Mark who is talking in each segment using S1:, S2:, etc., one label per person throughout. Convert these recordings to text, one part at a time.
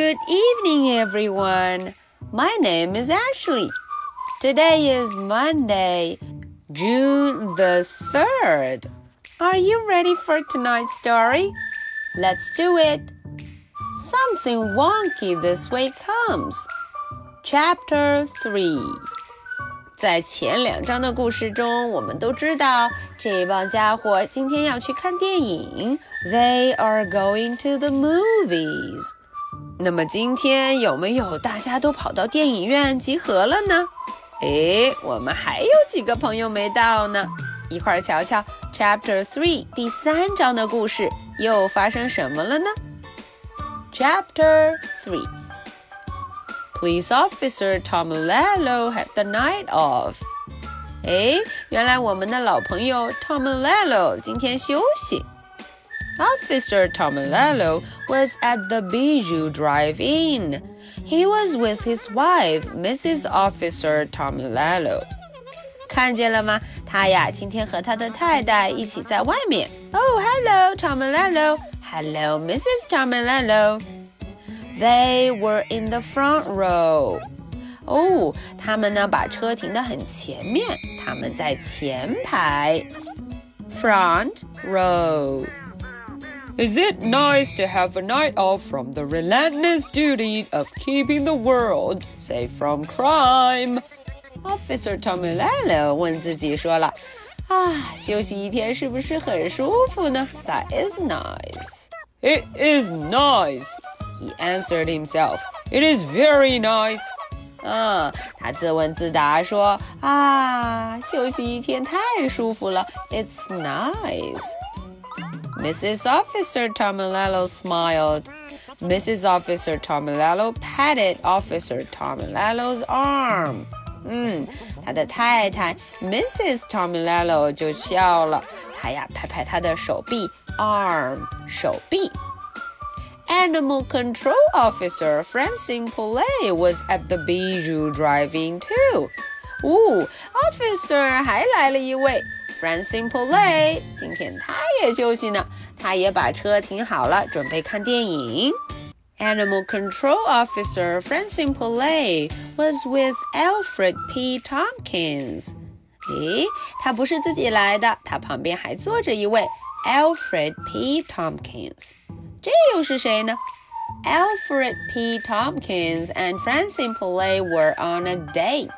S1: Good evening, everyone. My name is Ashley. Today is Monday, June the 3rd. Are you ready for tonight's story? Let's do it. Something wonky this way comes. Chapter 3. 在前两章的故事中，我们都知道这帮家伙今天要去看电影。They are going to the movies. 那么今天有没有大家都跑到电影院集合了呢？诶，我们还有几个朋友没到呢，一块儿瞧瞧 Chapter Three 第三章的故事又发生什么了呢？Chapter Three Police Officer Tom Lello had the night off。诶，原来我们的老朋友 Tom Lello 今天休息。Officer Tomilello was at the Bijou Drive-In. He was with his wife, Mrs. Officer Tomilello. 看见了吗？他呀，今天和他的太太一起在外面。Oh, hello, Tomilello. Hello, Mrs. Tomilello. They were in the front row. Oh, 哦，他们呢把车停得很前面，他们在前排。Front row.
S2: Is it nice to have a night off from the relentless duty of keeping the world safe from crime?
S1: Officer Tomilello 问自己说了：“啊，休息一天是不是很舒服呢？”That is nice.
S2: It is nice. He answered himself. It is very nice.
S1: 嗯，他自问自答说：“啊，休息一天太舒服了。It's nice.” Mrs. Officer Tomilello smiled. Mrs. Officer Tomilello patted Officer Tomilello's arm. Hmm. 嗯，他的太太 Mrs. Tomilello 就笑了，她呀拍拍他的手臂 arm 手臂。Animal Control Officer Francine Poulet was at the Bijou driving too. too. Officer 还来了一位 Francine Poulet，今天她也休息呢。他也把车停好了，准备看电影。Animal Control Officer Francine Poulet was with Alfred P. Tompkins. Tompkins。诶，他不是自己来的，他旁边还坐着一位 Alfred P. Tompkins。这又是谁呢？Alfred P. Tompkins and Francine Poulet were on a date.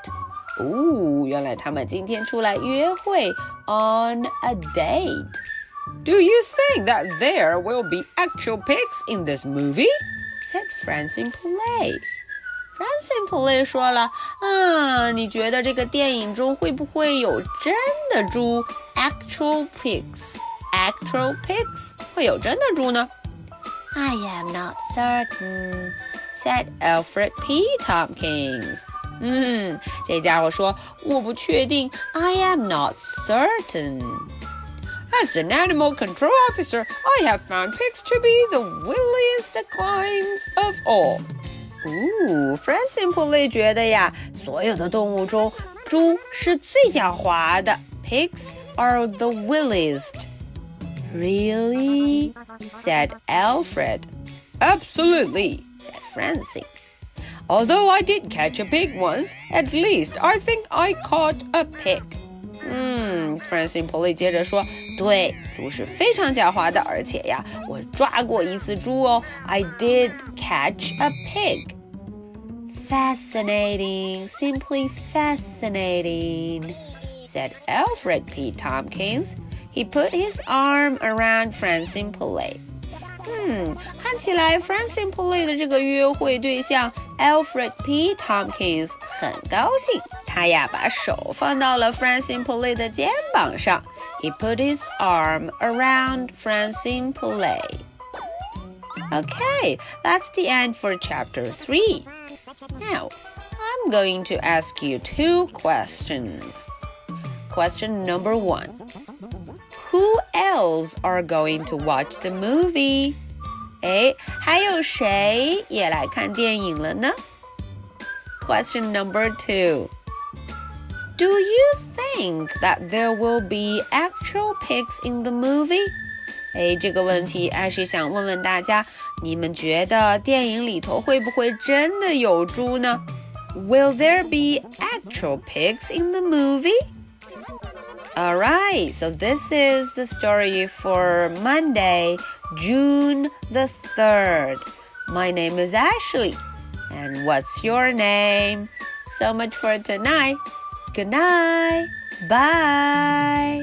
S1: 哦，原来他们今天出来约会 on a date。
S2: do you think that there will be actual pigs in this movie?
S1: said Francine Poulet. Francine Poulet 说了，嗯，你觉得这个电影中会不会有真的猪？Actual pigs, actual pigs，会有真的猪呢？I am not certain, said Alfred P. Tompkins. Hmm, 嗯，这家伙说我不确定。I am not certain.
S2: As an animal control officer, I have found pigs to be the williest kinds of all.
S1: 哦，Francine Poulet 觉得呀，所有的动物中，猪是最狡猾的。Pigs are the williest. Really? said Alfred.
S2: Absolutely,
S1: said Francine.
S2: Although I did catch a pig once, at least I think I caught a pig.
S1: 嗯 ，Francine Polly 接着说：“对，猪是非常狡猾的，而且呀，我抓过一次猪哦。I did catch a pig. Fascinating, simply fascinating," said Alfred P. Tompkins. He put his arm around Francine Polly. 嗯，看起来 Francine Polly 的这个约会对象 Alfred P. Tompkins 很高兴，他呀把手放到了 Francine Polly 的肩膀上。He put his arm around Francine Polly. Okay, that's the end for chapter 3. Now, I'm going to ask you two questions. Question number 1. Who else are going to watch the movie? 哎，还有谁也来看电影了呢？Question number two. Do you think that there will be actual pigs in the movie? 哎，这个问题艾是想问问大家，你们觉得电影里头会不会真的有猪呢？Will there be actual pigs in the movie? Alright, so this is the story for Monday, June the 3rd. My name is Ashley. And what's your name? So much for tonight. Good night. Bye.